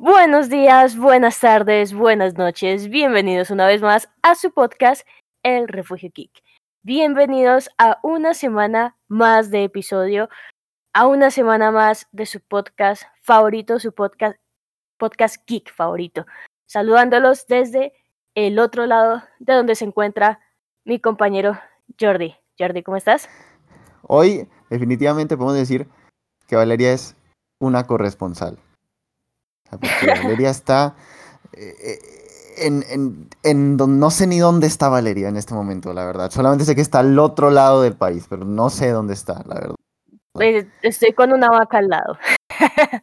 Buenos días, buenas tardes, buenas noches. Bienvenidos una vez más a su podcast El Refugio Geek. Bienvenidos a una semana más de episodio, a una semana más de su podcast favorito, su podcast, podcast geek favorito. Saludándolos desde el otro lado de donde se encuentra mi compañero Jordi. Jordi, ¿cómo estás? Hoy definitivamente podemos decir que Valeria es una corresponsal. Porque Valeria está eh, eh, en, en, en no sé ni dónde está Valeria en este momento, la verdad. Solamente sé que está al otro lado del país, pero no sé dónde está, la verdad. Pues, estoy con una vaca al lado.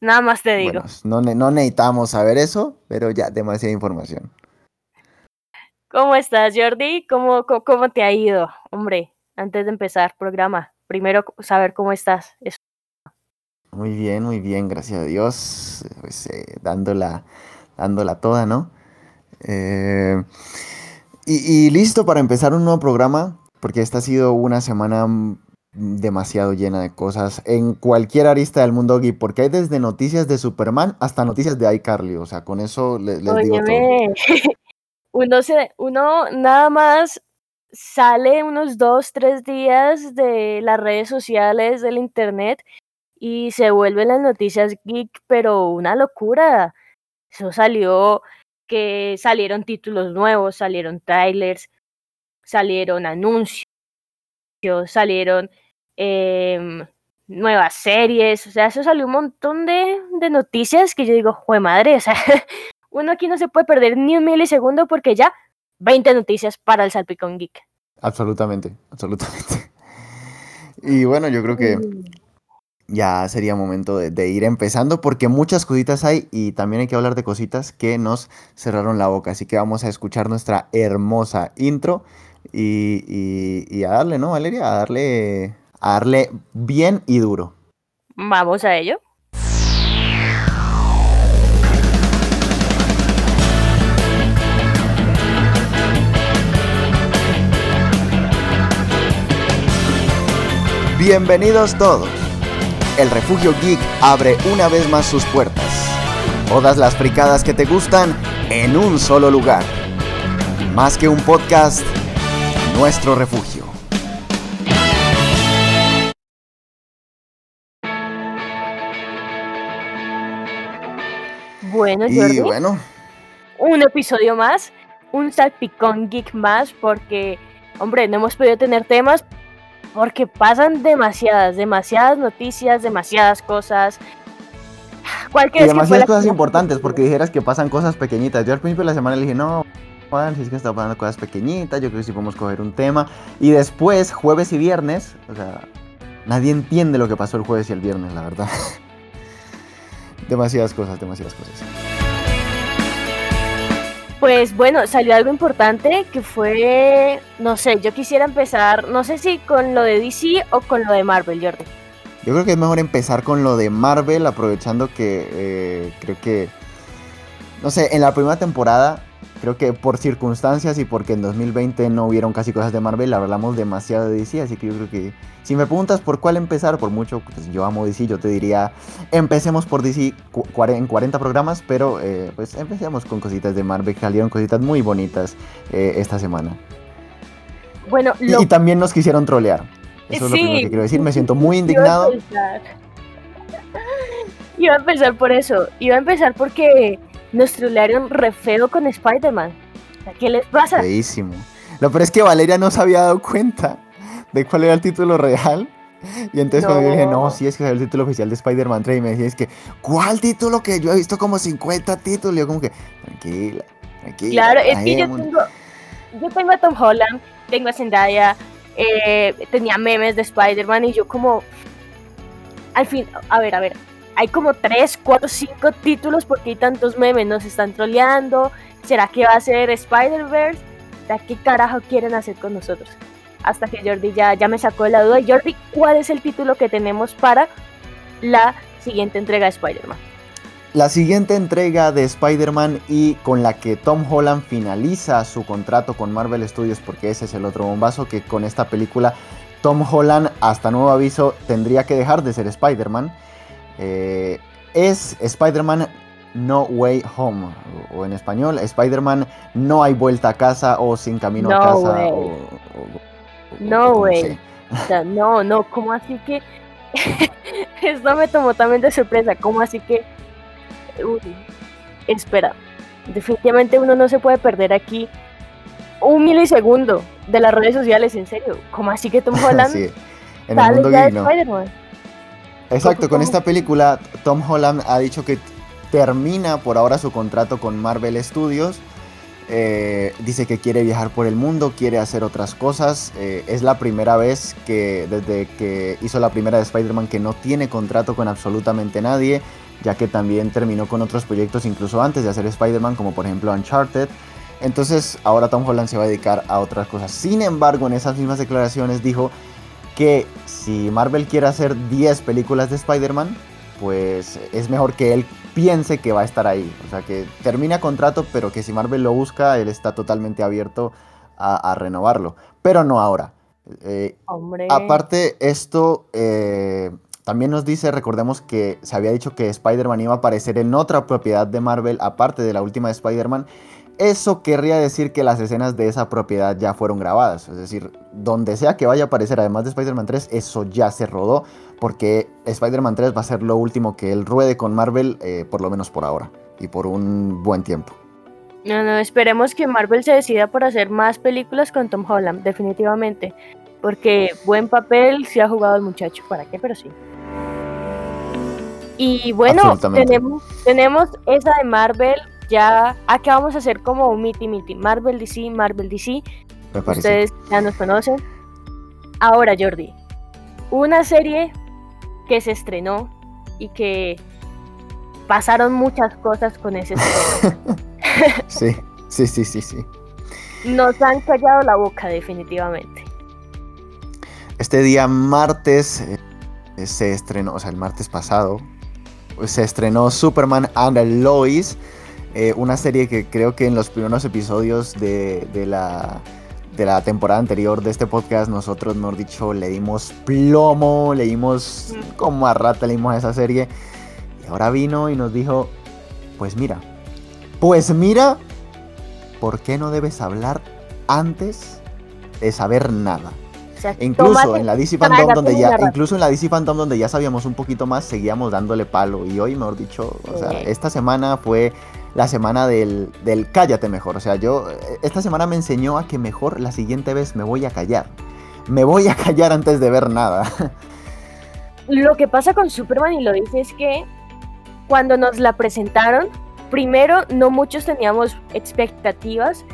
Nada más te digo. no, no necesitamos saber eso, pero ya, demasiada información. ¿Cómo estás, Jordi? ¿Cómo, cómo, cómo te ha ido? Hombre, antes de empezar programa, primero saber cómo estás. Muy bien, muy bien, gracias a Dios. Pues, eh, dándola, dándola toda, ¿no? Eh, y, listo para empezar un nuevo programa, porque esta ha sido una semana demasiado llena de cosas en cualquier arista del mundo geek, porque hay desde noticias de Superman hasta noticias de iCarly, o sea, con eso les, digo todo. Uno, se, uno nada más sale unos dos, tres días de las redes sociales, del internet, y se vuelven las noticias geek, pero una locura. Eso salió, que salieron títulos nuevos, salieron trailers, salieron anuncios, salieron em, nuevas series, o sea, eso salió un montón de, de noticias que yo digo, jue madre, o sea, uno aquí no se puede perder ni un milisegundo porque ya 20 noticias para el Salpicón Geek. Absolutamente, absolutamente. Y bueno, yo creo que mm. Ya sería momento de, ir empezando porque muchas cositas hay y también hay que hablar de cositas que nos cerraron la boca. Así que vamos a escuchar nuestra hermosa intro y, y, a darle, ¿no, Valeria? A darle, a darle bien y duro. Vamos a ello. Bienvenidos todos. El Refugio Geek abre una vez más sus puertas. Todas las fricadas que te gustan en un solo lugar. Más que un podcast, nuestro refugio. Bueno, Jordi, bueno. Un episodio más, un salpicón geek más, porque, hombre, no hemos podido tener temas porque pasan demasiadas, demasiadas noticias, demasiadas cosas. Cualquier y demasiadas cosas importantes, porque dijeras que pasan cosas pequeñitas. Yo al principio de la semana le dije, no, Juan, si es que está pasando cosas pequeñitas, yo creo que sí podemos coger un tema. Y después, jueves y viernes, o sea, nadie entiende lo que pasó el jueves y el viernes, la verdad. demasiadas cosas, demasiadas cosas. Pues bueno, salió algo importante que fue, no sé, yo quisiera empezar, no sé si con lo de DC o con lo de Marvel, Jordi. Yo creo que es mejor empezar con lo de Marvel, aprovechando que eh, creo que, no sé, en la primera temporada Creo que por circunstancias y porque en 2020 no hubieron casi cosas de Marvel, hablamos demasiado de DC, así que yo creo que si me preguntas por cuál empezar, por mucho, pues yo amo DC, yo te diría, empecemos por DC en 40 programas, pero eh, pues empecemos con cositas de Marvel, salieron cositas muy bonitas eh, esta semana. Bueno, y, también nos quisieron trolear. Eso es lo primero que quiero decir, me siento muy indignado. Iba a empezar por eso, iba a empezar porque nos trolearon re feo con Spider-Man. ¿Qué les pasa? Feísimo. Lo peor es que Valeria no se había dado cuenta de cuál era el título real. Y entonces cuando yo dije, no, sí, es que es el título oficial de Spider-Man 3, y me decía, es que, ¿cuál título que yo he visto como 50 títulos? Y yo como que, tranquila, tranquila. Claro, es que yo tengo, yo tengo a Tom Holland, tengo a Zendaya, eh, tenía memes de Spider-Man y yo como, al fin, a ver, a ver, hay como 3, 4, 5 títulos porque hay tantos memes, nos están troleando. ¿Será que va a ser Spider-Verse? ¿Qué carajo quieren hacer con nosotros? Hasta que Jordi ya, ya me sacó de la duda. Jordi, ¿cuál es el título que tenemos para la siguiente entrega de Spider-Man? La siguiente entrega de Spider-Man y con la que Tom Holland finaliza su contrato con Marvel Studios, porque ese es el otro bombazo, que con esta película Tom Holland, hasta nuevo aviso, tendría que dejar de ser Spider-Man eh, es Spider-Man No Way Home, o, en español, Spider-Man No hay vuelta a casa o Sin camino a casa. no, way. no, no, ¿cómo así que? Esto me tomó también de sorpresa, ¿cómo así que? espera, definitivamente uno no se puede perder aquí un milisegundo de las redes sociales, en serio. ¿Cómo así que Tom Holland sí, en el mundo Spider-Man? Exacto, con esta película Tom Holland ha dicho que termina por ahora su contrato con Marvel Studios. Eh, dice que quiere viajar por el mundo, quiere hacer otras cosas. Eh, es la primera vez que desde que hizo la primera de Spider-Man que no tiene contrato con absolutamente nadie, ya que también terminó con otros proyectos incluso antes de hacer Spider-Man, como por ejemplo Uncharted. Entonces ahora Tom Holland se va a dedicar a otras cosas. Sin embargo, en esas mismas declaraciones dijo que si Marvel quiere hacer 10 películas de Spider-Man, pues es mejor que él piense que va a estar ahí. O sea, que termina contrato, pero que si Marvel lo busca, él está totalmente abierto a, renovarlo. Pero no ahora. Eh, aparte, esto eh, también nos dice, recordemos que se había dicho que Spider-Man iba a aparecer en otra propiedad de Marvel, aparte de la última de Spider-Man. Eso querría decir que las escenas de esa propiedad ya fueron grabadas. Es decir, donde sea que vaya a aparecer, además de Spider-Man 3, eso ya se rodó. Porque Spider-Man 3 va a ser lo último que él ruede con Marvel, eh, por lo menos por ahora. Y por un buen tiempo. No, no, esperemos que Marvel se decida por hacer más películas con Tom Holland, definitivamente. Porque buen papel se ha jugado el muchacho. ¿Para qué? Pero sí. Y bueno, tenemos, tenemos esa de Marvel ya acá vamos a hacer como un miti miti. Marvel DC, Marvel DC. Ustedes ya nos conocen. Ahora, Jordi, una serie que se estrenó y que pasaron muchas cosas con ese sí, sí, sí, sí, sí. Nos han callado la boca definitivamente. Este día martes eh, se estrenó, o sea, el martes pasado, se estrenó Superman and Lois eh, una serie que creo que en los primeros episodios de, la, de la temporada anterior de este podcast nosotros, mejor dicho, le dimos plomo, le dimos como a rata, le dimos a esa serie. Y ahora vino y nos dijo, pues mira, pues mira, ¿por qué no debes hablar antes de saber nada? incluso en la DC Fandom donde ya, incluso en la DC Fandom donde ya sabíamos un poquito más, seguíamos dándole palo. Y hoy, mejor dicho, o sea, esta semana fue la semana del, del cállate mejor. O sea, yo, esta semana me enseñó a que mejor la siguiente vez me voy a callar. Me voy a callar antes de ver nada. Lo que pasa con Superman, y lo dice, es que cuando nos la presentaron, primero no muchos teníamos expectativas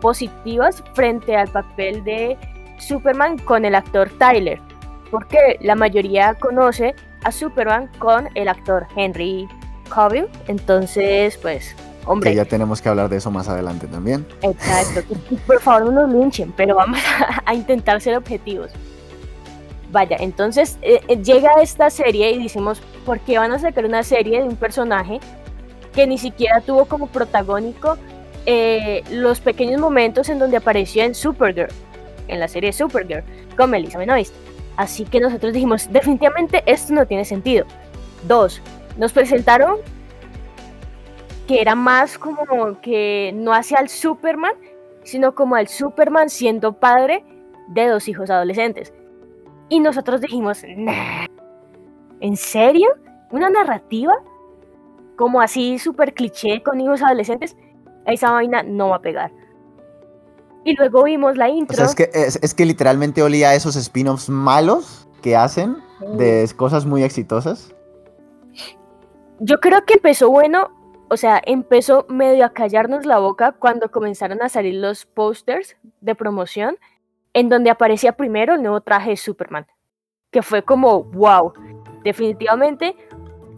positivas frente al papel de Superman con el actor Tyler, porque la mayoría conoce a Superman con el actor Henry Cavill, entonces pues Hombre. Que ya tenemos que hablar de eso más adelante también. Exacto. Por favor, no nos linchen, pero vamos a, intentar ser objetivos. Vaya, entonces eh, eh, llega esta serie y decimos, ¿por qué van a sacar una serie de un personaje que ni siquiera tuvo como protagónico eh, los pequeños momentos en donde apareció en Supergirl, en la serie Supergirl, con Melissa Benoist? Así que nosotros dijimos, definitivamente esto no tiene sentido. Dos, nos presentaron que era más como que no hacia el Superman, sino como al Superman siendo padre de dos hijos adolescentes. Y nosotros dijimos, ¿en serio? ¿Una narrativa? Como así súper cliché con hijos adolescentes. Esa vaina no va a pegar. Y luego vimos la intro. O sea, es que, es, que literalmente olía a esos spin-offs malos que hacen de cosas muy exitosas. Yo creo que empezó bueno o sea, empezó medio a callarnos la boca cuando comenzaron a salir los posters de promoción en donde aparecía primero el nuevo traje de Superman, que fue como, wow, definitivamente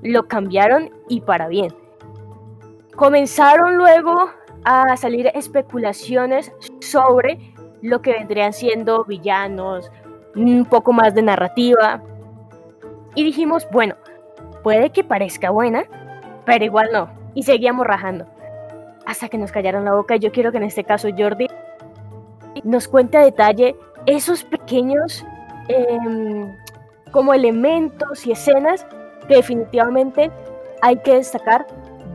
lo cambiaron y para bien. Comenzaron luego a salir especulaciones sobre lo que vendrían siendo villanos, un poco más de narrativa. Y dijimos, bueno, puede que parezca buena, pero igual no y seguíamos rajando. Hasta que nos callaron la boca. Yo quiero que en este caso Jordi nos cuente a detalle esos pequeños em, como elementos y escenas que definitivamente hay que destacar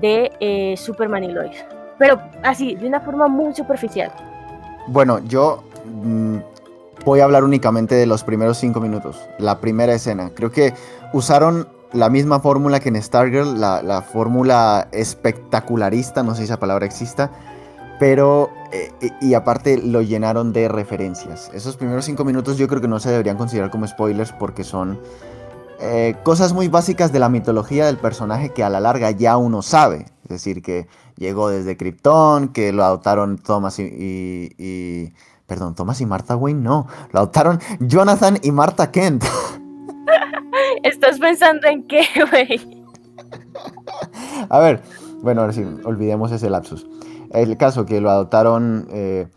de eh, Superman y Lois. Pero así, de una forma muy superficial. Bueno, yo mm, voy a hablar únicamente de los primeros cinco minutos, la primera escena. Creo que usaron la misma fórmula que en Stargirl, la, la fórmula espectacularista, no sé si esa palabra exista, pero, eh, y aparte lo llenaron de referencias. Esos primeros cinco minutos yo creo que no se deberían considerar como spoilers porque son eh, cosas muy básicas de la mitología del personaje que a la larga ya uno sabe. Es decir, que llegó desde Krypton, que lo adoptaron Thomas y, Perdón, Thomas y Martha Wayne, no. Lo adoptaron Jonathan y Martha Kent. ¿Estás pensando en qué, güey? A ver, bueno, ahora sí, olvidemos ese lapsus. El caso que lo adoptaron eh,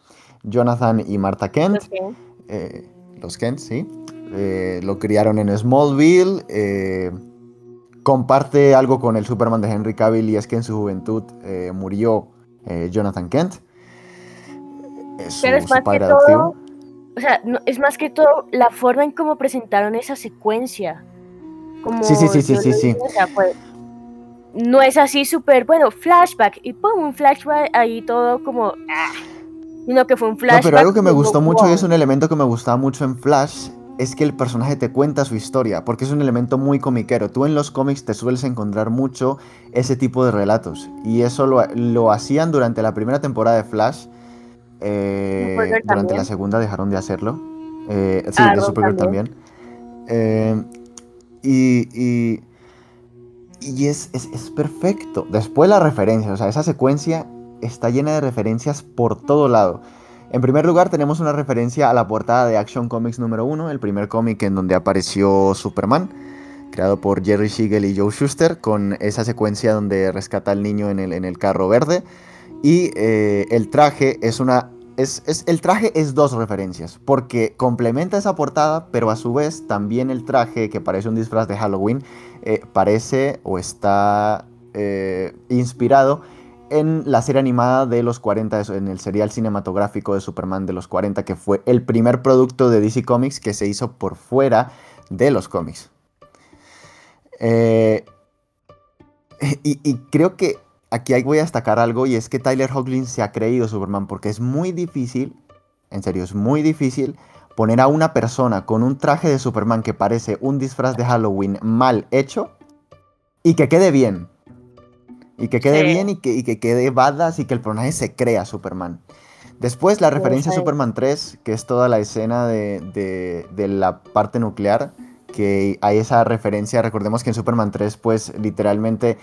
Jonathan y Martha Kent. Los Kent, eh, los Kent sí. Eh, lo criaron en Smallville. Comparte algo con el Superman de Henry Cavill y es que en su juventud murió Jonathan Kent. Pero es más que todo, o sea, es más que todo la forma en cómo presentaron esa secuencia. Sí, sí, sí, sí, sí, sí. Pues, no es así súper, bueno, flashback y pum, un flashback ahí todo como... Ah, sino que fue un flashback. No, pero algo que me gustó mucho y es un elemento que me gustaba mucho en Flash es que el personaje te cuenta su historia, porque es un elemento muy comiquero. Tú en los cómics te sueles encontrar mucho ese tipo de relatos, y eso lo, hacían durante la primera temporada de Flash. Eh, durante la segunda dejaron de hacerlo. Eh, sí, de Supergirl también. Eh, y, y, y es, es, es, perfecto. Después la referencia, o sea, esa secuencia está llena de referencias por todo lado. En primer lugar, tenemos una referencia a la portada de Action Comics número 1, el primer cómic en donde apareció Superman, creado por Jerry Siegel y Joe Schuster, con esa secuencia donde rescata al niño en el, en el carro verde. Y eh, el traje es una. Es, el traje es dos referencias, porque complementa esa portada, pero a su vez también el traje, que parece un disfraz de Halloween, eh, parece o está eh, inspirado en la serie animada de los 40, en el serial cinematográfico de Superman de los 40, que fue el primer producto de DC Comics que se hizo por fuera de los cómics. Eh, y, creo que aquí voy a destacar algo y es que Tyler Hoechlin se ha creído Superman porque es muy difícil, en serio, es muy difícil poner a una persona con un traje de Superman que parece un disfraz de Halloween mal hecho y que quede bien. Y que quede bien y que, que quede badass y que el personaje se crea Superman. Después la referencia a Superman 3, que es toda la escena de, la parte nuclear, que hay esa referencia, recordemos que en Superman 3 pues literalmente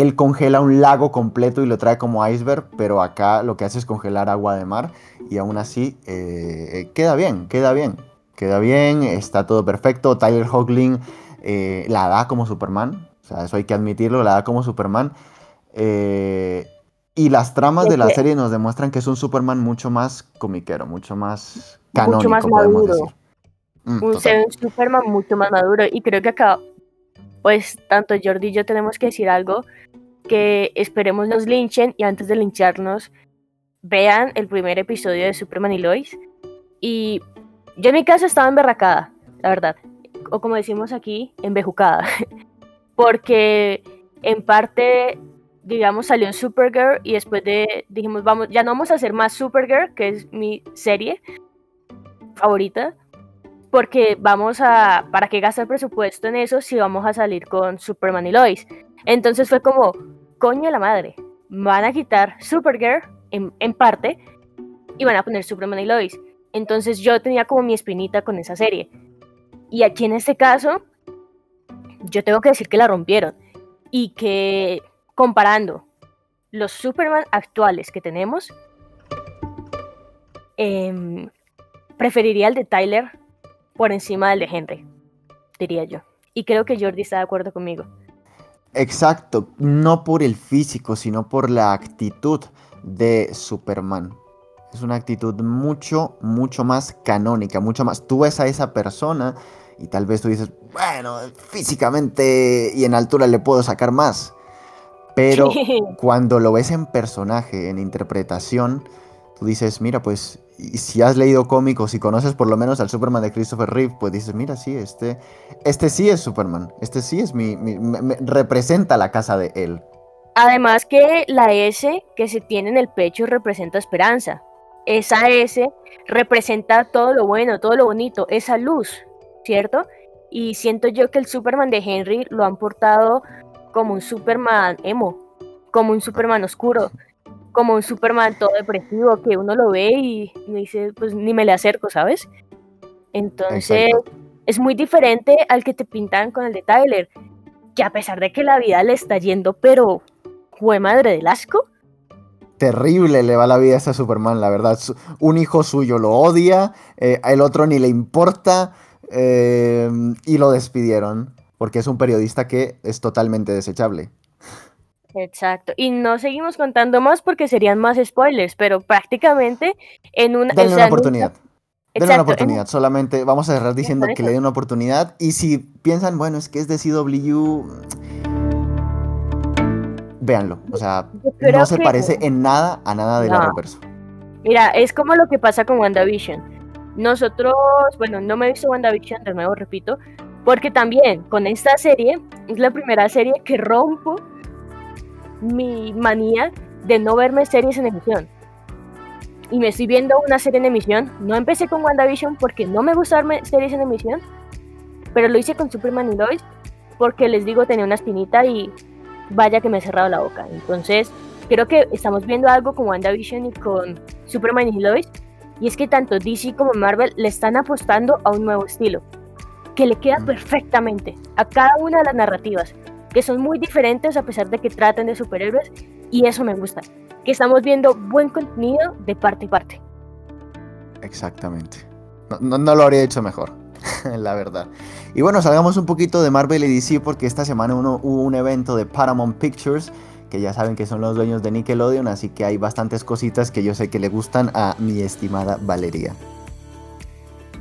él congela un lago completo y lo trae como iceberg, pero acá lo que hace es congelar agua de mar y aún así eh, queda bien, queda bien, queda bien, está todo perfecto, Tyler Hoechlin eh, la da como Superman, o sea, eso hay que admitirlo, la da como Superman eh, y las tramas de la serie nos demuestran que es un Superman mucho más comiquero, mucho más canónico, mucho más maduro. Mm, un, Superman mucho más maduro. Y creo que acá, pues, tanto Jordi y yo tenemos que decir algo que esperemos nos linchen y antes de lincharnos, vean el primer episodio de Superman y Lois. Y yo en mi caso estaba emberracada, la verdad. O como decimos aquí, embejucada. Porque en parte digamos, salió Supergirl y después de, dijimos, vamos, ya no vamos a hacer más Supergirl, que es mi serie favorita, porque vamos a, ¿para qué gastar presupuesto en eso si vamos a salir con Superman y Lois? Entonces fue como, coño la madre, van a quitar Supergirl en, en parte y van a poner Superman y Lois. Entonces yo tenía como mi espinita con esa serie. Y aquí en este caso, yo tengo que decir que la rompieron. Y que comparando los Superman actuales que tenemos, em, preferiría el de Tyler por encima del de Henry, diría yo. Y creo que Jordi está de acuerdo conmigo. Exacto, no por el físico, sino por la actitud de Superman. Es una actitud mucho, mucho más canónica, mucho más. Tú ves a esa persona y tal vez tú dices, bueno, físicamente y en altura le puedo sacar más. Pero cuando lo ves en personaje, en interpretación, tú dices, mira, pues si has leído cómicos y conoces por lo menos al Superman de Christopher Reeve, pues dices, mira, sí, este, este sí es Superman, este sí es mi, representa la casa de él. Además que la S que se tiene en el pecho representa esperanza. Esa S representa todo lo bueno, todo lo bonito, esa luz, ¿cierto? Y siento yo que el Superman de Henry lo han portado como un Superman emo, como un Superman oscuro, como un Superman todo depresivo que uno lo ve y, dice, pues ni me le acerco, ¿sabes? Entonces es muy diferente al que te pintan con el de Tyler, que a pesar de que la vida le está yendo, pero fue madre del asco. Terrible le va la vida a ese Superman, la verdad. Un hijo suyo lo odia, eh, el otro ni le importa eh, y lo despidieron porque es un periodista que es totalmente desechable. Exacto. Y no seguimos contando más porque serían más spoilers, pero prácticamente en una... Denle una oportunidad. Denle una oportunidad. Solamente vamos a cerrar diciendo que le den una oportunidad. Y si piensan, bueno, es que es de CW, véanlo. O sea, no se parece en nada a nada de la Arrowverse. Mira, es como lo que pasa con WandaVision. Nosotros, bueno, no me he visto WandaVision, de nuevo repito, porque también con esta serie es la primera serie que rompo mi manía de no verme series en emisión. Y me estoy viendo una serie en emisión. No empecé con WandaVision porque no me gusta verme series en emisión. Pero lo hice con Superman y Lois porque les digo tenía una espinita y vaya que me he cerrado la boca. Entonces, creo que estamos viendo algo con WandaVision y con Superman y Lois. Y es que tanto DC como Marvel le están apostando a un nuevo estilo. Que le queda mm. perfectamente a cada una de las narrativas que son muy diferentes a pesar de que traten de superhéroes y eso me gusta, que estamos viendo buen contenido de parte y parte. Exactamente. No, lo habría hecho mejor, la verdad. Y bueno, salgamos un poquito de Marvel y DC porque esta semana uno, hubo un evento de Paramount Pictures que ya saben que son los dueños de Nickelodeon, así que hay bastantes cositas que yo sé que le gustan a mi estimada Valeria.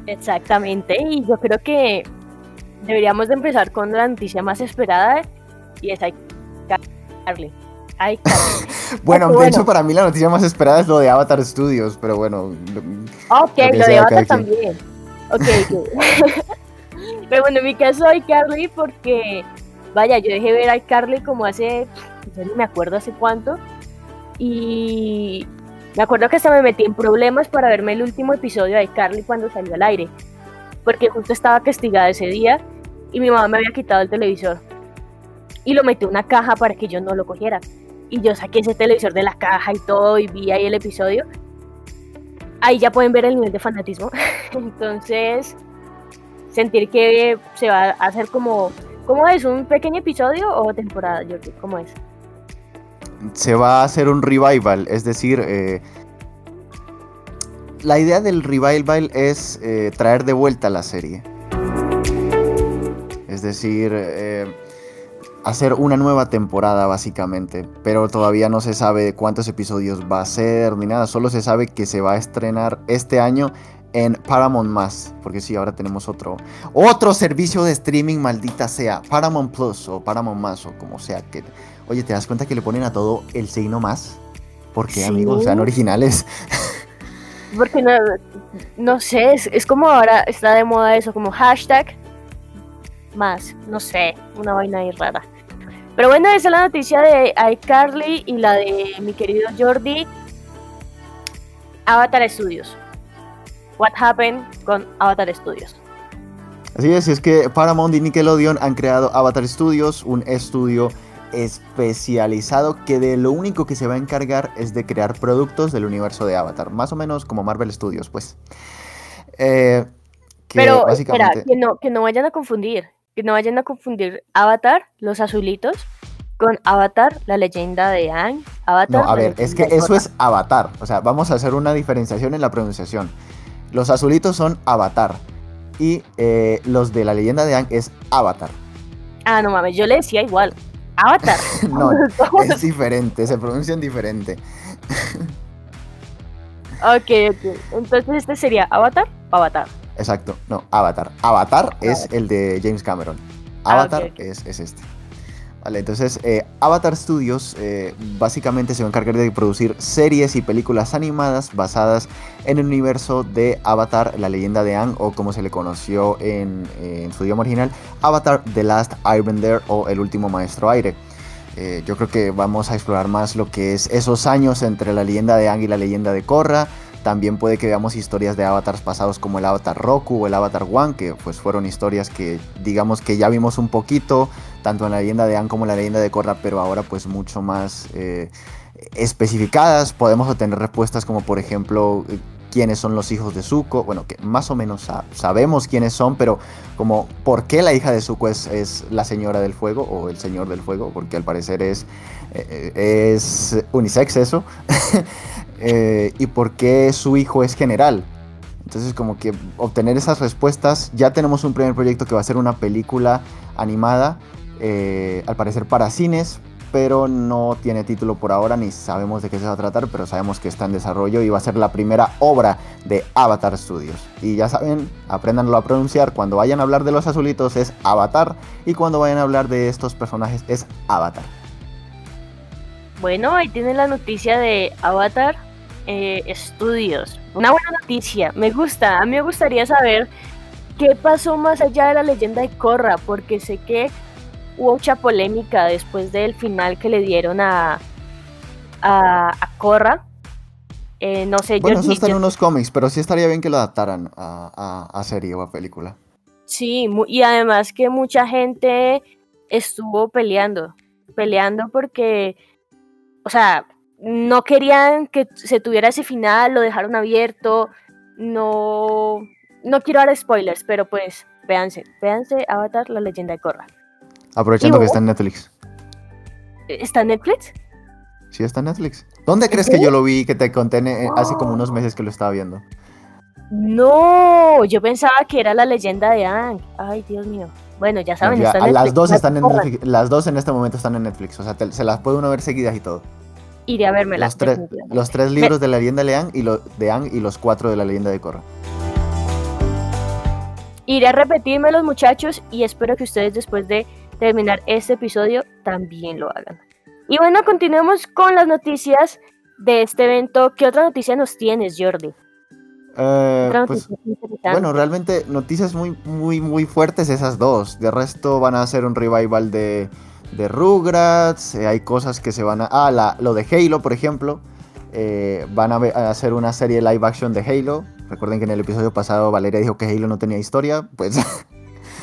Exactamente, y yo creo que deberíamos de empezar con la noticia más esperada y es iCarly. bueno, de hecho para mí la noticia más esperada es lo de Avatar Studios, pero bueno. Ok, lo, de Avatar también. Ok, pero bueno, en mi caso iCarly porque, vaya, yo dejé ver iCarly como hace, yo ni me acuerdo hace cuánto, y me acuerdo que hasta me metí en problemas para verme el último episodio de iCarly cuando salió al aire, porque justo estaba castigada ese día y mi mamá me había quitado el televisor y lo metí en una caja para que yo no lo cogiera. Y yo saqué ese televisor de la caja y todo y vi ahí el episodio. Ahí ya pueden ver el nivel de fanatismo. Entonces, sentir que se va a hacer como... ¿Cómo es? ¿Un pequeño episodio o temporada, Jordi? ¿Cómo es? Se va a hacer un revival, es decir, eh, la idea del revival es eh, traer de vuelta la serie. Es decir, eh, hacer una nueva temporada básicamente, pero todavía no se sabe cuántos episodios va a ser ni nada, solo se sabe que se va a estrenar este año en Paramount Más, porque sí, ahora tenemos otro otro servicio de streaming maldita sea, Paramount Plus o Paramount Más o como sea que Oye, ¿te das cuenta que le ponen a todo el signo más? Porque amigos, sean originales. Porque no, no sé, es, es como ahora está de moda eso, como hashtag más, no sé, una vaina ahí rara. Pero bueno, esa es la noticia de iCarly y la de mi querido Jordi. Avatar Studios. What happened con Avatar Studios? Así es, es que Paramount y Nickelodeon han creado Avatar Studios, un estudio especializado que de lo único que se va a encargar es de crear productos del universo de Avatar, más o menos como Marvel Studios, pues. Eh, Pero espera, que no, que no vayan a confundir que no vayan a confundir Avatar, los azulitos, con Avatar, la leyenda de Aang. Avatar, no, a ver, es que eso es Avatar. O sea, vamos a hacer una diferenciación en la pronunciación. Los azulitos son Avatar. Y eh, los de la leyenda de Aang es Avatar. Ah, no mames, yo le decía igual. Avatar. no, es diferente, se pronuncian diferente. ok, ok. Entonces este sería Avatar o Avatar. Exacto, no, Avatar. Avatar es el de James Cameron. Ah, Avatar Es, este. Vale, entonces eh, Avatar Studios eh, básicamente se va a encargar de producir series y películas animadas basadas en el universo de Avatar, la leyenda de Aang, o como se le conoció en, en su idioma original, Avatar The Last Airbender o El último maestro aire. Eh, yo creo que vamos a explorar más lo que es esos años entre la leyenda de Aang y la leyenda de Korra. También puede que veamos historias de avatars pasados como el avatar Roku o el avatar One, que pues fueron historias que digamos que ya vimos un poquito, tanto en la leyenda de Aang como en la leyenda de Korra, pero ahora pues mucho más eh, especificadas. Podemos obtener respuestas como por ejemplo quiénes son los hijos de Zuko, bueno, que más o menos sabemos quiénes son, pero como por qué la hija de Zuko es, la señora del fuego o el señor del fuego, porque al parecer es, eh, es unisex eso, eh, y por qué su hijo es general. Entonces como que obtener esas respuestas, ya tenemos un primer proyecto que va a ser una película animada, eh, al parecer para cines, pero no tiene título por ahora ni sabemos de qué se va a tratar, pero sabemos que está en desarrollo y va a ser la primera obra de Avatar Studios. Y ya saben, apréndanlo a pronunciar, cuando vayan a hablar de los azulitos es Avatar y cuando vayan a hablar de estos personajes es Avatar. Bueno, ahí tienen la noticia de Avatar eh, Studios. Una buena noticia, me gusta, a mí me gustaría saber qué pasó más allá de la leyenda de Korra, porque sé que hubo mucha polémica después del final que le dieron a, a, a Korra. Eh, no sé, bueno, eso está en unos cómics, pero sí estaría bien que lo adaptaran a, a, serie o a película. Sí, y además que mucha gente estuvo peleando, peleando porque, o sea, no querían que se tuviera ese final, lo dejaron abierto, no, no quiero dar spoilers, pero pues véanse, véanse Avatar, la leyenda de Korra. Aprovechando que está en Netflix. ¿Está en Netflix? Sí, está en Netflix. ¿Dónde crees que yo lo vi que te conté eh, hace como unos meses que lo estaba viendo? No, yo pensaba que era la leyenda de Ang. Ay, Dios mío. Bueno, ya saben, está en Netflix. Las dos están en Netflix. Las dos en este momento están en Netflix. O sea, se las puede uno ver seguidas y todo. Iré a verme Los, tres, los tres libros de la leyenda de Ang, y de Ang y los cuatro de la leyenda de Korra. Iré a repetirme los muchachos y espero que ustedes después de terminar este episodio también lo hagan. Y bueno, continuemos con las noticias de este evento. ¿Qué otra noticia nos tienes, Jordi? Eh, pues, bueno, realmente noticias muy, muy, muy fuertes esas dos. De resto van a hacer un revival de, de Rugrats. Eh, hay cosas que se van a... Ah, la, lo de Halo, por ejemplo. Eh, van a, hacer una serie live action de Halo. Recuerden que en el episodio pasado Valeria dijo que Halo no tenía historia. Pues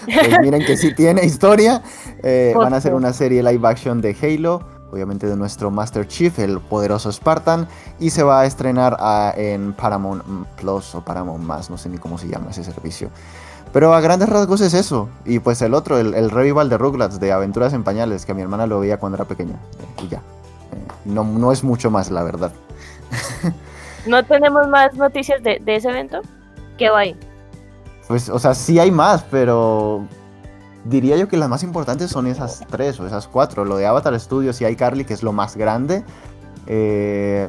Pues miren que sí tiene historia. Eh, van a hacer una serie live action de Halo, obviamente de nuestro Master Chief, el poderoso Spartan, y se va a estrenar ah, en Paramount Plus o Paramount Más, no sé ni cómo se llama ese servicio. Pero a grandes rasgos es eso. Y pues el otro, el, revival de Rugrats, de Aventuras en Pañales, que mi hermana lo veía cuando era pequeña. y ya. Eh, no, no es mucho más, la verdad. ¿No tenemos más noticias de, de ese evento? ¿Qué va ahí? Pues, o sea, sí hay más, pero diría yo que las más importantes son esas tres o esas cuatro. Lo de Avatar Studios y iCarly, que es lo más grande. Eh,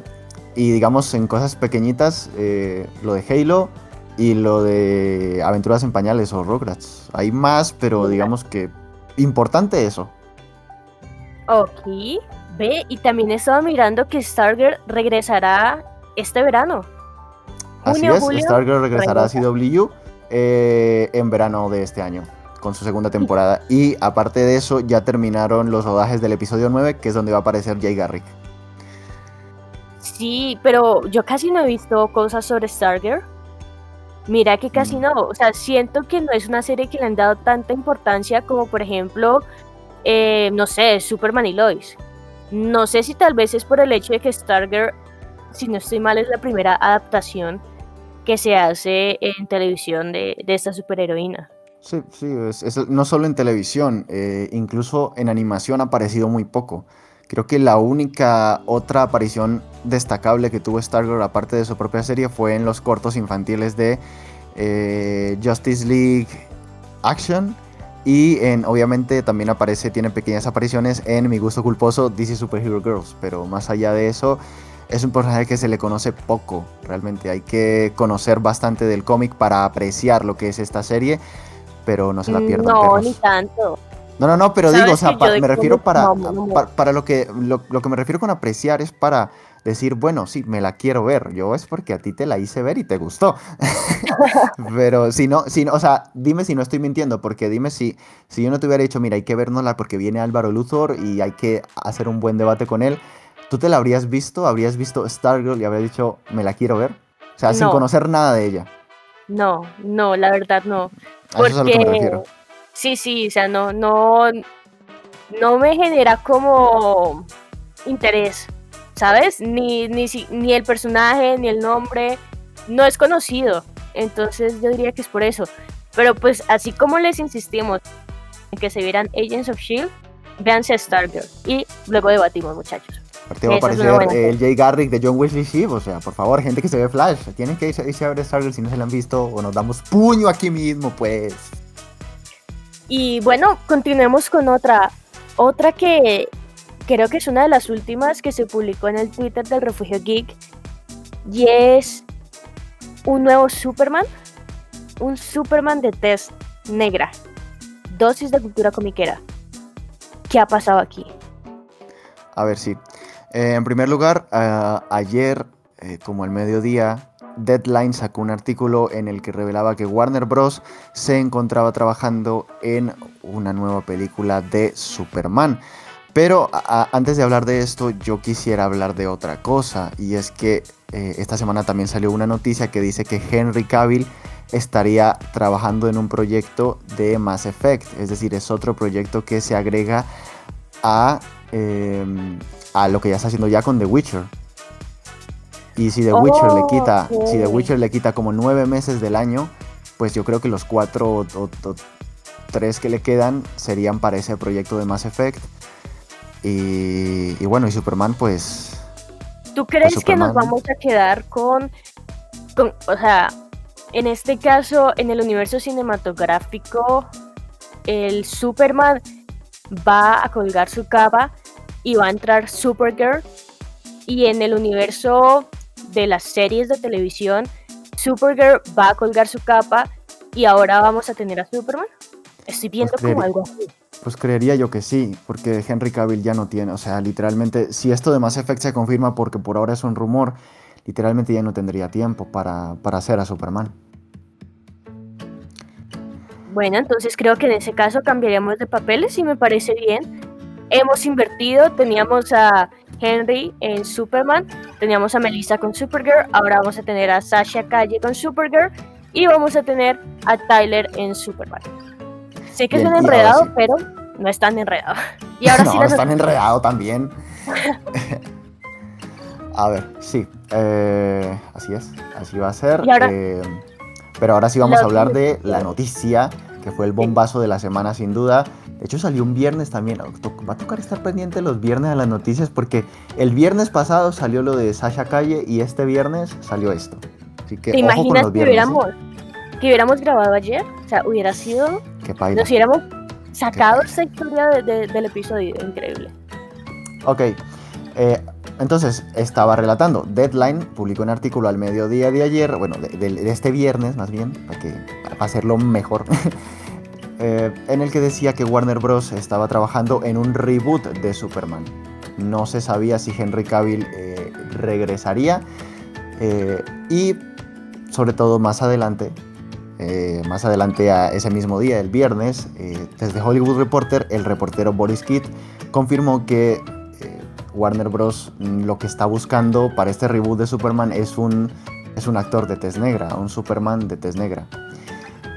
y digamos, en cosas pequeñitas, eh, lo de Halo y lo de Aventuras en Pañales o Rugrats. Hay más, pero digamos que importante eso. Ok, ve, y también he estado mirando que Stargirl regresará este verano. Así es, Stargirl regresará a CW eh, en verano de este año, con su segunda temporada. Y aparte de eso, ya terminaron los rodajes del episodio 9, que es donde va a aparecer Jay Garrick. Sí, pero yo casi no he visto cosas sobre Stargirl. Mira que casi mm. no, o sea, siento que no es una serie que le han dado tanta importancia como por ejemplo, eh, no sé, Superman y Lois. No sé si tal vez es por el hecho de que Stargirl, si no estoy mal, es la primera adaptación que se hace en televisión de, esta superheroína. Sí, sí, no solo en televisión, eh, incluso en animación ha aparecido muy poco. Creo que la única otra aparición destacable que tuvo Stargirl, aparte de su propia serie, fue en los cortos infantiles de eh, Justice League Action. Y en, obviamente también aparece, tiene pequeñas apariciones en Mi Gusto Culposo, DC Superhero Girls. Pero más allá de eso, es un personaje que se le conoce poco, realmente. Hay que conocer bastante del cómic para apreciar lo que es esta serie, pero no se la pierdan. No, ni tanto. No, no, no, pero digo, o sea, me refiero para, para, lo, que, lo, que me refiero con apreciar es para decir, bueno, sí, me la quiero ver. Yo es porque a ti te la hice ver y te gustó. Pero si no, si no, o sea, dime si no estoy mintiendo, porque dime si, si yo no te hubiera dicho, mira, hay que vernosla porque viene Álvaro Luthor y hay que hacer un buen debate con él. ¿Tú te la habrías visto? ¿Habrías visto Stargirl y habrías dicho, me la quiero ver? O sea, sin conocer nada de ella. No, no, la verdad no. A eso es a lo que me refiero. Sí, sí, o sea, no, no, no me genera como interés, ¿sabes? Ni, ni, ni el personaje, ni el nombre, no es conocido. Entonces yo diría que es por eso. Pero pues así como les insistimos en que se vieran Agents of Shield, véanse Stargirl y luego debatimos, muchachos. Aparte va a aparecer el Jay Garrick de John Wesley Shipp, o sea, por favor, gente que se ve Flash, tienen que irse, a ver Stargirl si no se la han visto o nos damos puño aquí mismo, pues. Y bueno, continuemos con otra. Otra que creo que es una de las últimas que se publicó en el Twitter del Refugio Geek. Y es un nuevo Superman. Un Superman de test negra. Dosis de cultura comiquera. ¿Qué ha pasado aquí? A ver, sí. Eh, en primer lugar, ayer, eh, como al mediodía, Deadline sacó un artículo en el que revelaba que Warner Bros. se encontraba trabajando en una nueva película de Superman. Pero antes de hablar de esto, yo quisiera hablar de otra cosa, y es que eh, esta semana también salió una noticia que dice que Henry Cavill estaría trabajando en un proyecto de Mass Effect, es decir, es otro proyecto que se agrega a, em, a lo que ya está haciendo ya con The Witcher. Y si The Witcher le quita, si The Witcher le quita como nueve meses del año, pues yo creo que los cuatro o, tres que le quedan serían para ese proyecto de Mass Effect. Y, bueno, y Superman, pues. ¿Tú crees que nos vamos a quedar con, con, o sea, en este caso, en el universo cinematográfico, el Superman va a colgar su capa y va a entrar Supergirl. Y en el universo de las series de televisión, Supergirl va a colgar su capa y ahora vamos a tener a Superman. Estoy pues viendo como algo así. Pues creería yo que sí, porque Henry Cavill ya no tiene, o sea, literalmente, si esto de Mass Effect se confirma porque por ahora es un rumor, literalmente ya no tendría tiempo para, para hacer a Superman. Bueno, entonces creo que en ese caso cambiaríamos de papeles y me parece bien. Hemos invertido, teníamos a Henry en Superman, teníamos a Melissa con Supergirl, ahora vamos a tener a Sasha Calle con Supergirl y vamos a tener a Tyler en Superman. Sé que es un enredado, pero no es tan enredado. Y ahora no, sí están enredado también. a ver, sí, eh, así es, así va a ser. Eh, pero ahora sí vamos a hablar de la noticia, que fue el bombazo de la semana sin duda. De hecho salió un viernes también. Va a tocar estar pendiente los viernes de las noticias porque el viernes pasado salió lo de Sasha Calle y este viernes salió esto. Así que ¿Te imaginas que hubiéramos, que hubiéramos grabado ayer? O sea, hubiera sido... Qué Nos hubiéramos sacado esa historia del episodio. Increíble. Ok. Eh, entonces, estaba relatando. Deadline publicó un artículo al mediodía de ayer, bueno, de, este viernes más bien, para, que, hacerlo mejor. Eh, en el que decía que Warner Bros. estaba trabajando en un reboot de Superman. No se sabía si Henry Cavill eh, regresaría eh, y sobre todo más adelante, más adelante a ese mismo día, el viernes, desde Hollywood Reporter, el reportero Boris Kidd confirmó que Warner Bros. lo que está buscando para este reboot de Superman es un, es un actor de tez negra, un Superman de tez negra.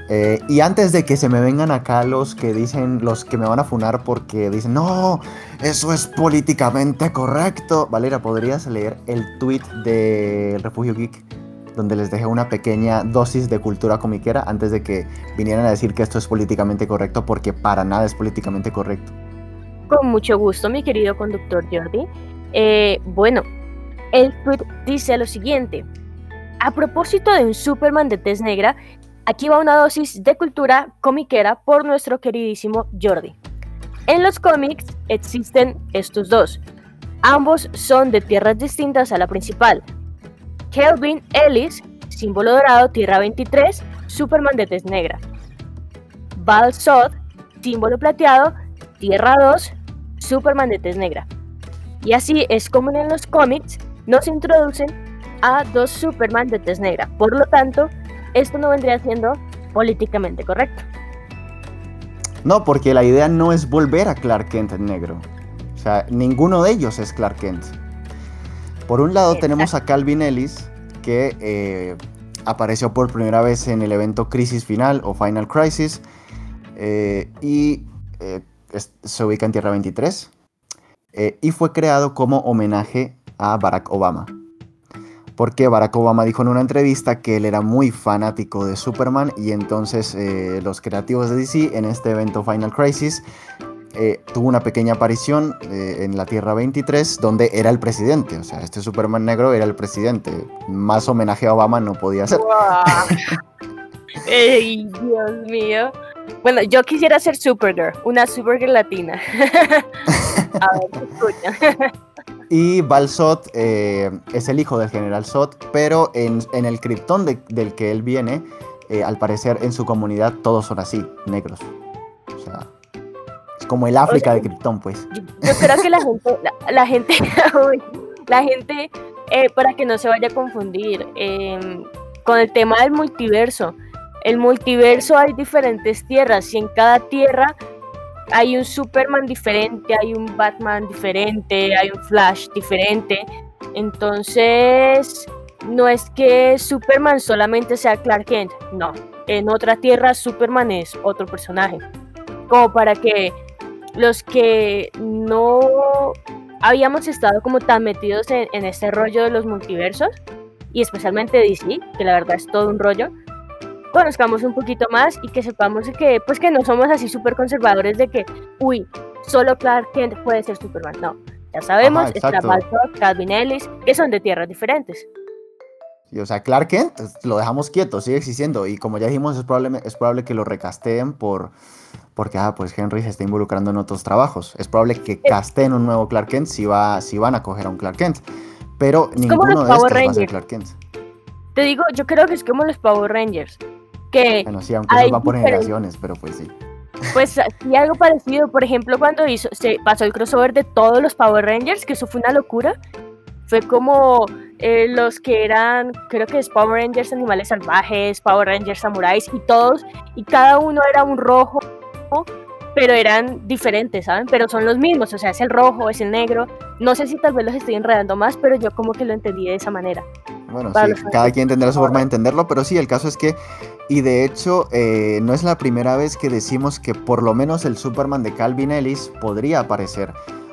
Eh, y antes de que se me vengan acá los que dicen, los que me van a funar porque dicen, no, eso es políticamente correcto. Valera, ¿podrías leer el tweet del Refugio Geek? Donde les dejé una pequeña dosis de cultura comiquera antes de que vinieran a decir que esto es políticamente correcto, porque para nada es políticamente correcto. Con mucho gusto, mi querido conductor Jordi. Eh, bueno, el tweet dice lo siguiente. A propósito de un Superman de tez negra, Aquí va una dosis de cultura comiquera por nuestro queridísimo Jordi. En los cómics existen estos dos. Ambos son de tierras distintas a la principal. Kelvin Ellis, símbolo dorado, Tierra 23, Superman de tez negra. Val Sod, símbolo plateado, Tierra 2, Superman de tez negra. Y así es como en los cómics nos introducen a dos Superman de tez negra. Por lo tanto, esto no vendría siendo políticamente correcto. No, porque la idea no es volver a Clark Kent en negro. O sea, ninguno de ellos es Clark Kent. Por un lado tenemos a Calvin Ellis, que eh, apareció por primera vez en el evento Crisis Final o Final Crisis, eh, y eh, se ubica en Tierra 23, y fue creado como homenaje a Barack Obama. Porque Barack Obama dijo en una entrevista que él era muy fanático de Superman y entonces los creativos de DC en este evento Final Crisis eh, tuvo una pequeña aparición eh, en la Tierra 23 donde era el presidente. O sea, este Superman negro era el presidente. Más homenaje a Obama no podía ser. Ey, Dios mío. Bueno, yo quisiera ser Supergirl, una Supergirl latina. a ver, escucha. Y Val eh, es el hijo del general Sot, pero en, el criptón del que él viene, al parecer en su comunidad todos son así, negros. O sea, como el África de Krypton, pues. Yo, creo que la gente, la, gente, la gente, eh, para que no se vaya a confundir, em, con el tema del multiverso. El multiverso hay diferentes tierras y en cada tierra hay un Superman diferente, hay un Batman diferente, hay un Flash diferente. Entonces, no es que Superman solamente sea Clark Kent, no. En otra tierra Superman es otro personaje. Como para que los que no habíamos estado como tan metidos en, este rollo de los multiversos, y especialmente DC, que la verdad es todo un rollo, conozcamos un poquito más y que sepamos que, pues que no somos así súper conservadores de que, uy, solo Clark Kent puede ser Superman. No, ya sabemos, está Calvin Ellis, que son de tierras diferentes. Y, o sea, Clark Kent pues, lo dejamos quieto, sigue existiendo. Y como ya dijimos, es probable, es probable que lo recasteen por, porque ah, pues Henry se está involucrando en otros trabajos. Es probable que eh. casten un nuevo Clark Kent si, va, si van a coger a un Clark Kent. Pero ninguno de estos va a ser Clark Kent. Te digo, yo creo que es como los Power Rangers. Que bueno, sí, aunque eso va por generaciones, pero pues sí. Pues sí, algo parecido. Por ejemplo, cuando hizo, se pasó el crossover de todos los Power Rangers, que eso fue una locura. Fue como eh, los que eran, creo que es Power Rangers Animales Salvajes, Power Rangers Samuráis y todos, y cada uno era un rojo, pero eran diferentes, ¿saben? Pero son los mismos, o sea, es el rojo, es el negro. No sé si tal vez los estoy enredando más, pero yo como que lo entendí de esa manera. Bueno, sí, cada quien tendrá su forma de entenderlo, pero sí, el caso es que, y de hecho, eh, no es la primera vez que decimos que por lo menos el Superman de Calvin Ellis podría aparecer,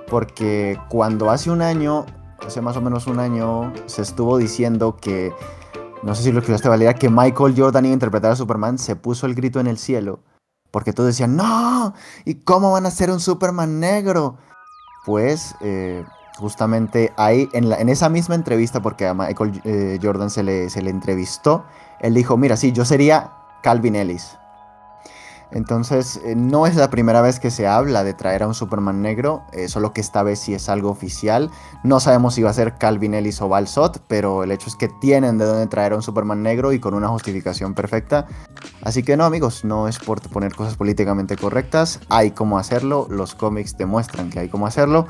porque cuando hace un año, hace más o menos un año, se estuvo diciendo que, no sé si lo escuchaste, Valeria, que Michael Jordan iba a interpretar a Superman, se puso el grito en el cielo porque todos decían, no, ¿y cómo van a ser un Superman negro? Pues eh, justamente ahí, en, esa misma entrevista, porque a Michael eh, Jordan se le, se le entrevistó, él dijo, mira, sí, yo sería Calvin Ellis. Entonces, eh, no es la primera vez que se habla de traer a un Superman negro, eh, solo que esta vez sí es algo oficial. No sabemos si va a ser Calvin Ellis o Balsot, pero el hecho es que tienen de dónde traer a un Superman negro y con una justificación perfecta. Así que no, amigos, no es por poner cosas políticamente correctas, hay cómo hacerlo, los cómics demuestran que hay cómo hacerlo.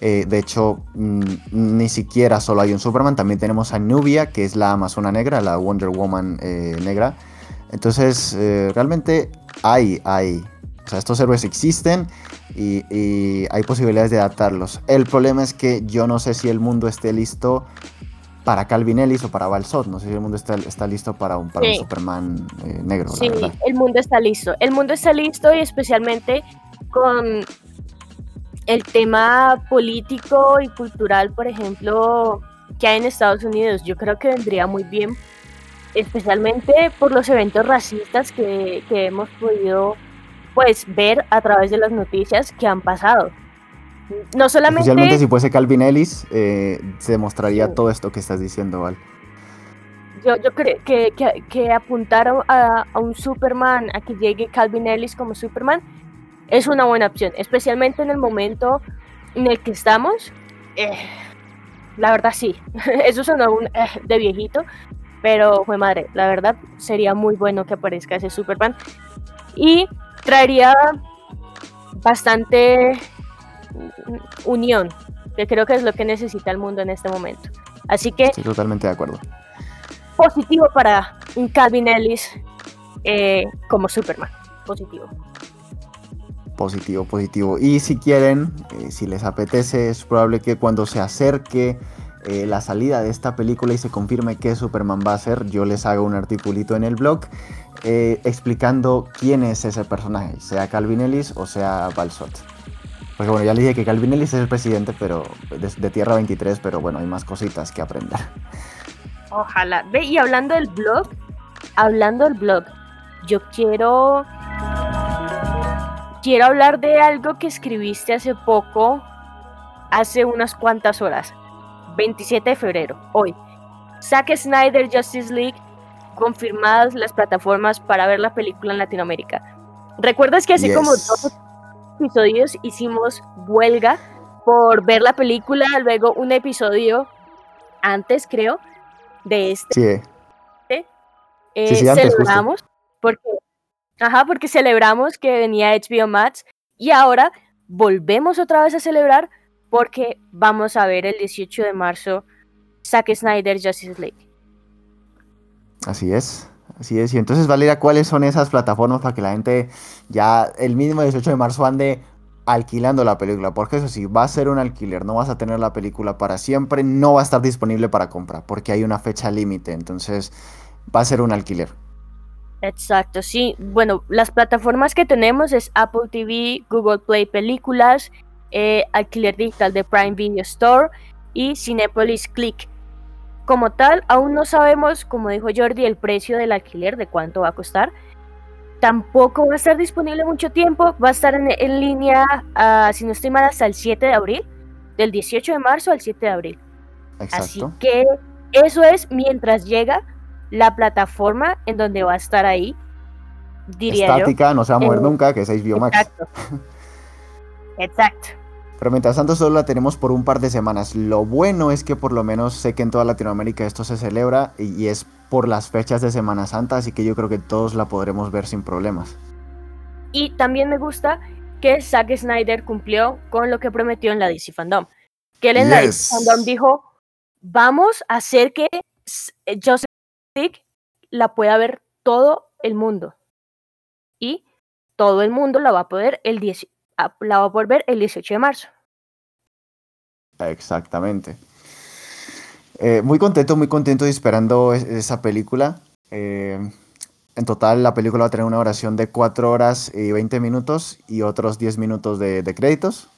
Eh, de hecho, mm, ni siquiera solo hay un Superman, también tenemos a Nubia, que es la Amazona negra, la Wonder Woman negra. Entonces, realmente hay, hay. O sea, estos héroes existen y, hay posibilidades de adaptarlos. El problema es que yo no sé si el mundo esté listo para Calvin Ellis o para Balsot. No sé si el mundo está, está listo para un, para un Superman eh, negro. Sí, el mundo está listo. El mundo está listo y especialmente con el tema político y cultural, por ejemplo, que hay en Estados Unidos. Yo creo que vendría muy bien especialmente por los eventos racistas que, hemos podido pues ver a través de las noticias que han pasado. No solamente... Especialmente si fuese Calvin Ellis, eh, se demostraría todo esto que estás diciendo, Val. Yo, yo creo que, que, apuntar a, un Superman, a que llegue Calvin Ellis como Superman, es una buena opción, especialmente en el momento en el que estamos. Eh, la verdad sí, eso suena un, eh, de viejito, pero fue madre, la verdad sería muy bueno que aparezca ese Superman. Y traería bastante unión, que creo que es lo que necesita el mundo en este momento. Así que... Estoy totalmente de acuerdo. Positivo para un Calvin Ellis eh, como Superman. Positivo. Positivo, positivo. Y si quieren, eh, si les apetece, es probable que cuando se acerque eh, la salida de esta película y se confirme que Superman va a ser, yo les hago un articulito en el blog explicando quién es ese personaje, sea Calvin Ellis o sea Balsot. Porque bueno, ya le dije que Calvin Ellis es el presidente pero de, Tierra 23, pero bueno, hay más cositas que aprender. Ojalá. Ve, y hablando del blog, hablando del blog, yo quiero quiero hablar de algo que escribiste hace poco, hace unas cuantas horas. 27 de febrero, hoy. Zack Snyder Justice League confirmadas las plataformas para ver la película en Latinoamérica. ¿Recuerdas que hace como dos episodios hicimos huelga por ver la película, luego un episodio antes, creo, de este. Sí. Eh, celebramos porque, ajá, porque celebramos que venía HBO Max y ahora volvemos otra vez a celebrar porque vamos a ver el 18 de marzo Zack Snyder Justice League. Así es. Así es, y entonces Valeria, ¿cuáles son esas plataformas para que la gente ya el mismo 18 de marzo ande alquilando la película? Porque eso sí, va a ser un alquiler, no vas a tener la película para siempre, no va a estar disponible para compra, porque hay una fecha límite, entonces va a ser un alquiler. Exacto, sí. Bueno, las plataformas que tenemos es Apple TV, Google Play Películas, eh, alquiler digital de Prime Video Store y Cinepolis Click. Como tal, aún no sabemos, como dijo Jordi, el precio del alquiler, de cuánto va a costar. Tampoco va a estar disponible mucho tiempo, va a estar en, línea, uh, si no estoy mal, hasta el 7 de abril, del 18 de marzo al 7 de abril. Exacto. Así que eso es mientras llega la plataforma en donde va a estar ahí. Diría Estática, no se va a mover eh, nunca, que es HBO Max. Exacto. Exacto. Pero mientras tanto solo la tenemos por un par de semanas. Lo bueno es que por lo menos sé que en toda Latinoamérica esto se celebra y, es por las fechas de Semana Santa, así que yo creo que todos la podremos ver sin problemas. Y también me gusta que Zack Snyder cumplió con lo que prometió en la DC Fandom. Que él en la DC Fandom dijo, vamos a hacer que Joseph League la pueda ver todo el mundo. Y todo el mundo la va a poder el 10, la va a poder ver el 18 de marzo. Exactamente. Eh, muy contento, muy contento y esperando esa película. Eh, en total la película va a tener una duración de 4 horas y 20 minutos y otros 10 minutos de, créditos.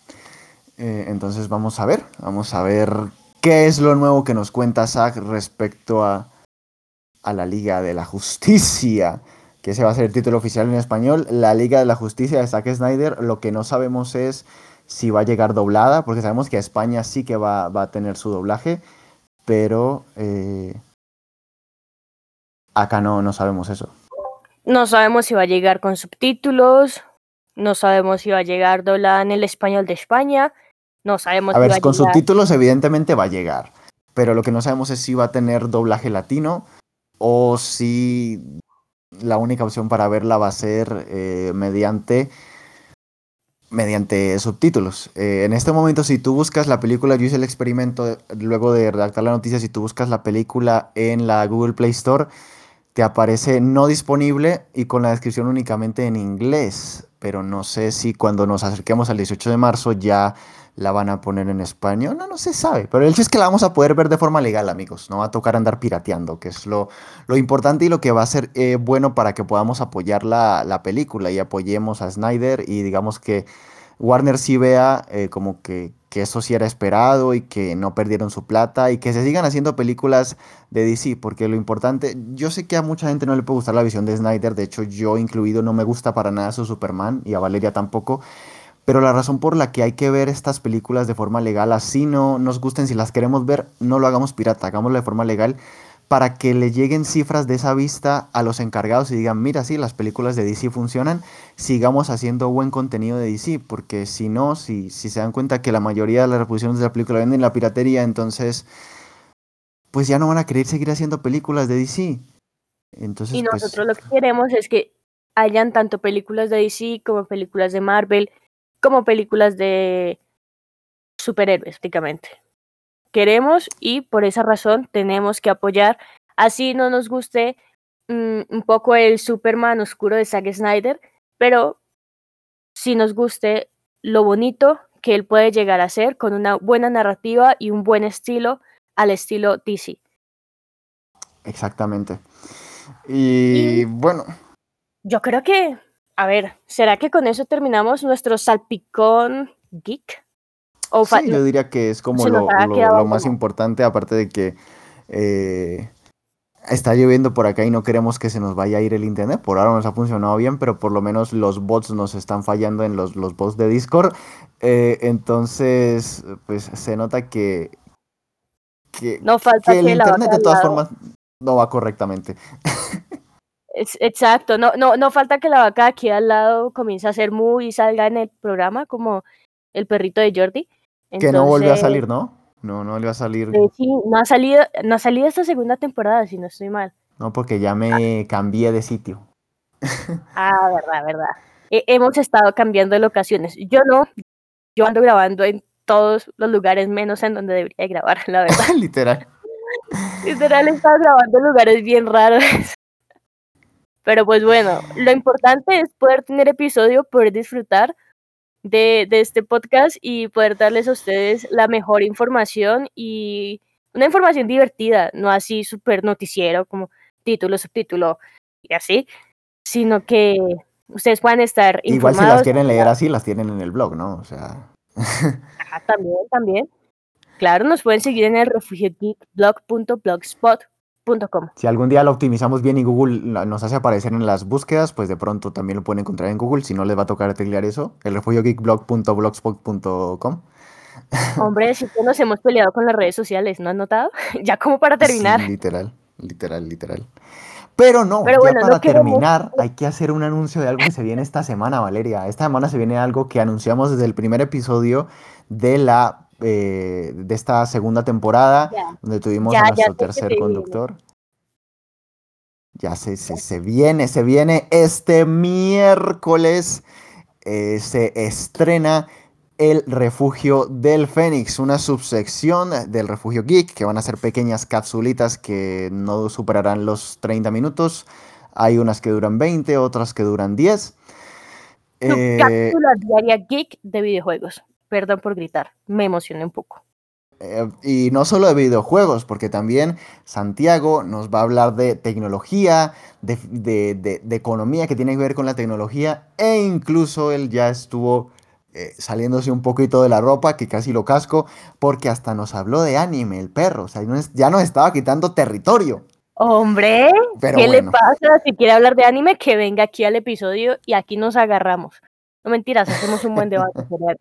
Eh, entonces vamos a ver, vamos a ver qué es lo nuevo que nos cuenta Zack respecto a, a la Liga de la Justicia que ese va a ser el título oficial en español, La Liga de la Justicia de Zack Snyder. Lo que no sabemos es si va a llegar doblada, porque sabemos que España sí que va, a tener su doblaje, pero eh, acá no, no sabemos eso. No sabemos si va a llegar con subtítulos, no sabemos si va a llegar doblada en el español de España, no sabemos a ver, va con subtítulos evidentemente va a llegar, pero lo que no sabemos es si va a tener doblaje latino o si la única opción para verla va a ser eh, mediante mediante subtítulos. Eh, en este momento, si tú buscas la película, yo hice el experimento luego de redactar la noticia, si tú buscas la película en la Google Play Store, te aparece no disponible y con la descripción únicamente en inglés. Pero no sé si cuando nos acerquemos al 18 de marzo ya la van a poner en español, no, no se sabe. Pero el hecho es que la vamos a poder ver de forma legal, amigos. No va a tocar andar pirateando, que es lo, lo importante y lo que va a ser eh, bueno para que podamos apoyar la, la, película y apoyemos a Snyder y digamos que Warner sí vea eh, como que, que eso sí era esperado y que no perdieron su plata y que se sigan haciendo películas de DC, porque lo importante, yo sé que a mucha gente no le puede gustar la visión de Snyder, de hecho yo incluido no me gusta para nada su Superman y a Valeria tampoco, pero la razón por la que hay que ver estas películas de forma legal, así no nos gusten, si las queremos ver, no lo hagamos pirata, hagámoslo de forma legal para que le lleguen cifras de esa vista a los encargados y digan, mira, sí, las películas de DC funcionan, sigamos haciendo buen contenido de DC, porque si no, si, si se dan cuenta que la mayoría de las reproducciones de la película venden la piratería, entonces, pues ya no van a querer seguir haciendo películas de DC. Entonces, y pues nosotros lo que queremos es que hayan tanto películas de DC como películas de Marvel, como películas de superhéroes, prácticamente. queremos y por esa razón tenemos que apoyar. Así no nos guste mm, un poco el Superman oscuro de Zack Snyder, pero si nos guste lo bonito que él puede llegar a ser con una buena narrativa y un buen estilo al estilo DC. Exactamente. Y, bueno. Yo creo que, a ver, ¿será que con eso terminamos nuestro salpicón geek? O sí, yo diría que es como lo, más importante, aparte de que eh, está lloviendo por acá y no queremos que se nos vaya a ir el internet. Por ahora nos ha funcionado bien, pero por lo menos los bots nos están fallando en los, los bots de Discord. Eh, entonces, pues se nota que, que, no falta que el internet de todas formas no va correctamente. exacto, no, no, no falta que la vaca aquí al lado comience a ser muy y salga en el programa como el perrito de Jordi. que no vuelve a salir, ¿no? No, no volvió a salir. Eh, sí, no ha salido, no ha salido esta segunda temporada, si no estoy mal. No, porque ya me cambié de sitio. Ah, verdad, verdad. hemos estado cambiando de locaciones. Yo no, yo ando grabando en todos los lugares menos en donde debería grabar, la verdad. Literal. Literal, he estado grabando en lugares bien raros. Pero pues bueno, lo importante es poder tener episodio, poder disfrutar de, de este podcast y poder darles a ustedes la mejor información y una información divertida, no así súper noticiero como título, subtítulo y así, sino que ustedes puedan estar informados. Igual si las quieren leer así, las tienen en el blog, ¿no? O sea... ah, también, también. Claro, nos pueden seguir en el refugiogeekblog.blogspot.com. Si algún día lo optimizamos bien y Google nos hace aparecer en las búsquedas, pues de pronto también lo pueden encontrar en Google. Si no, les va a tocar teclear eso, el refugiogeekblog.blogspot.com. Hombre, si que nos hemos peleado con las redes sociales, ¿no has notado? ya como para terminar. literal, literal, literal. Pero no, ya para terminar, hay que hacer un anuncio de algo que se viene esta semana, Valeria. Esta semana se viene algo que anunciamos desde el primer episodio de la eh, de esta segunda temporada, donde tuvimos a nuestro tercer conductor. Ya se, se, viene, se viene este miércoles. Eh, se estrena el refugio del Fénix, una subsección del refugio geek que van a ser pequeñas capsulitas que no superarán los 30 minutos. Hay unas que duran 20, otras que duran 10. Eh, cápsula diaria geek de videojuegos. Perdón por gritar, me emocioné un poco. Eh, y no solo de videojuegos, porque también Santiago nos va a hablar de tecnología, de, economía que tiene que ver con la tecnología, e incluso él ya estuvo eh, saliéndose un poquito de la ropa, que casi lo casco, porque hasta nos habló de anime, el perro, o sea, ya nos estaba quitando territorio. Hombre, ¿qué le pasa? Si quiere hablar de anime, que venga aquí al episodio y aquí nos agarramos. No mentiras, hacemos un buen debate sobre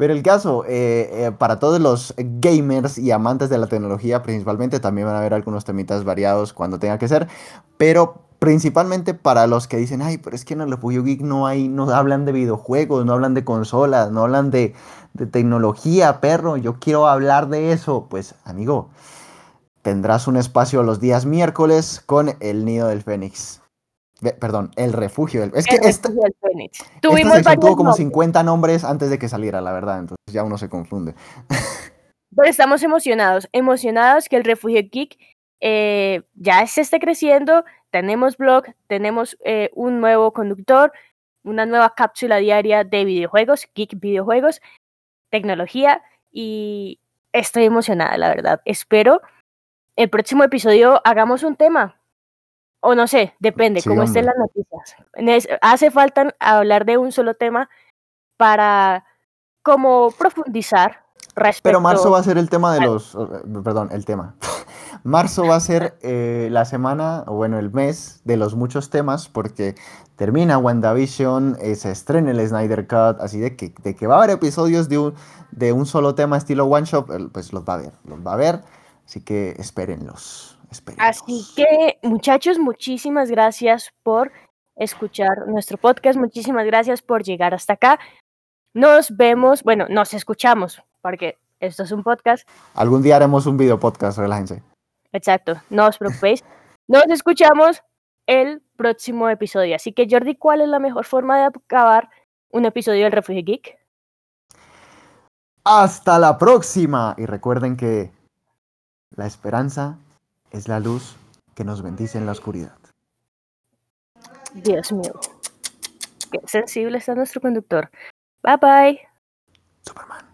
pero el caso, eh, eh, para todos los gamers y amantes de la tecnología, principalmente, también van a haber algunos temitas variados cuando tenga que ser. Pero principalmente para los que dicen, ay, pero es que en el Refugio Geek no hay, no hablan de videojuegos, no hablan de consolas, no hablan de, de tecnología, perro, yo quiero hablar de eso. Pues, amigo, tendrás un espacio los días miércoles con el Nido del Fénix perdón, el refugio del. Es que esta, Tuvimos tuvo como 50 nombres antes de que saliera, la verdad. Entonces ya uno se confunde. Pero estamos emocionados, emocionados que el refugio geek eh, ya se esté creciendo. Tenemos blog, tenemos eh, un nuevo conductor, una nueva cápsula diaria de videojuegos, geek videojuegos, tecnología y estoy emocionada, la verdad. Espero el próximo episodio hagamos un tema, o no sé, depende, cómo estén las noticias. Hace falta hablar de un solo tema para como profundizar respecto... Pero marzo va a ser el tema de los... Perdón, el tema. marzo va a ser eh, la semana, o bueno, el mes de los muchos temas, porque termina WandaVision, eh, se estrena el Snyder Cut, así de que, de que va a haber episodios de un, de un solo tema estilo One Shot, pues los va a ver, los va a ver, así que espérenlos. Así que, muchachos, muchísimas gracias por escuchar nuestro podcast. Muchísimas gracias por llegar hasta acá. Nos vemos, bueno, nos escuchamos, porque esto es un podcast. Algún día haremos un video podcast, relájense. Exacto, no os preocupéis. Nos escuchamos el próximo episodio. Así que, Jordi, ¿cuál es la mejor forma de acabar un episodio del Refugio Geek? Hasta la próxima. Y recuerden que la esperanza es la luz que nos bendice en la oscuridad. Dios mío. Qué sensible está nuestro conductor. Bye bye. Superman.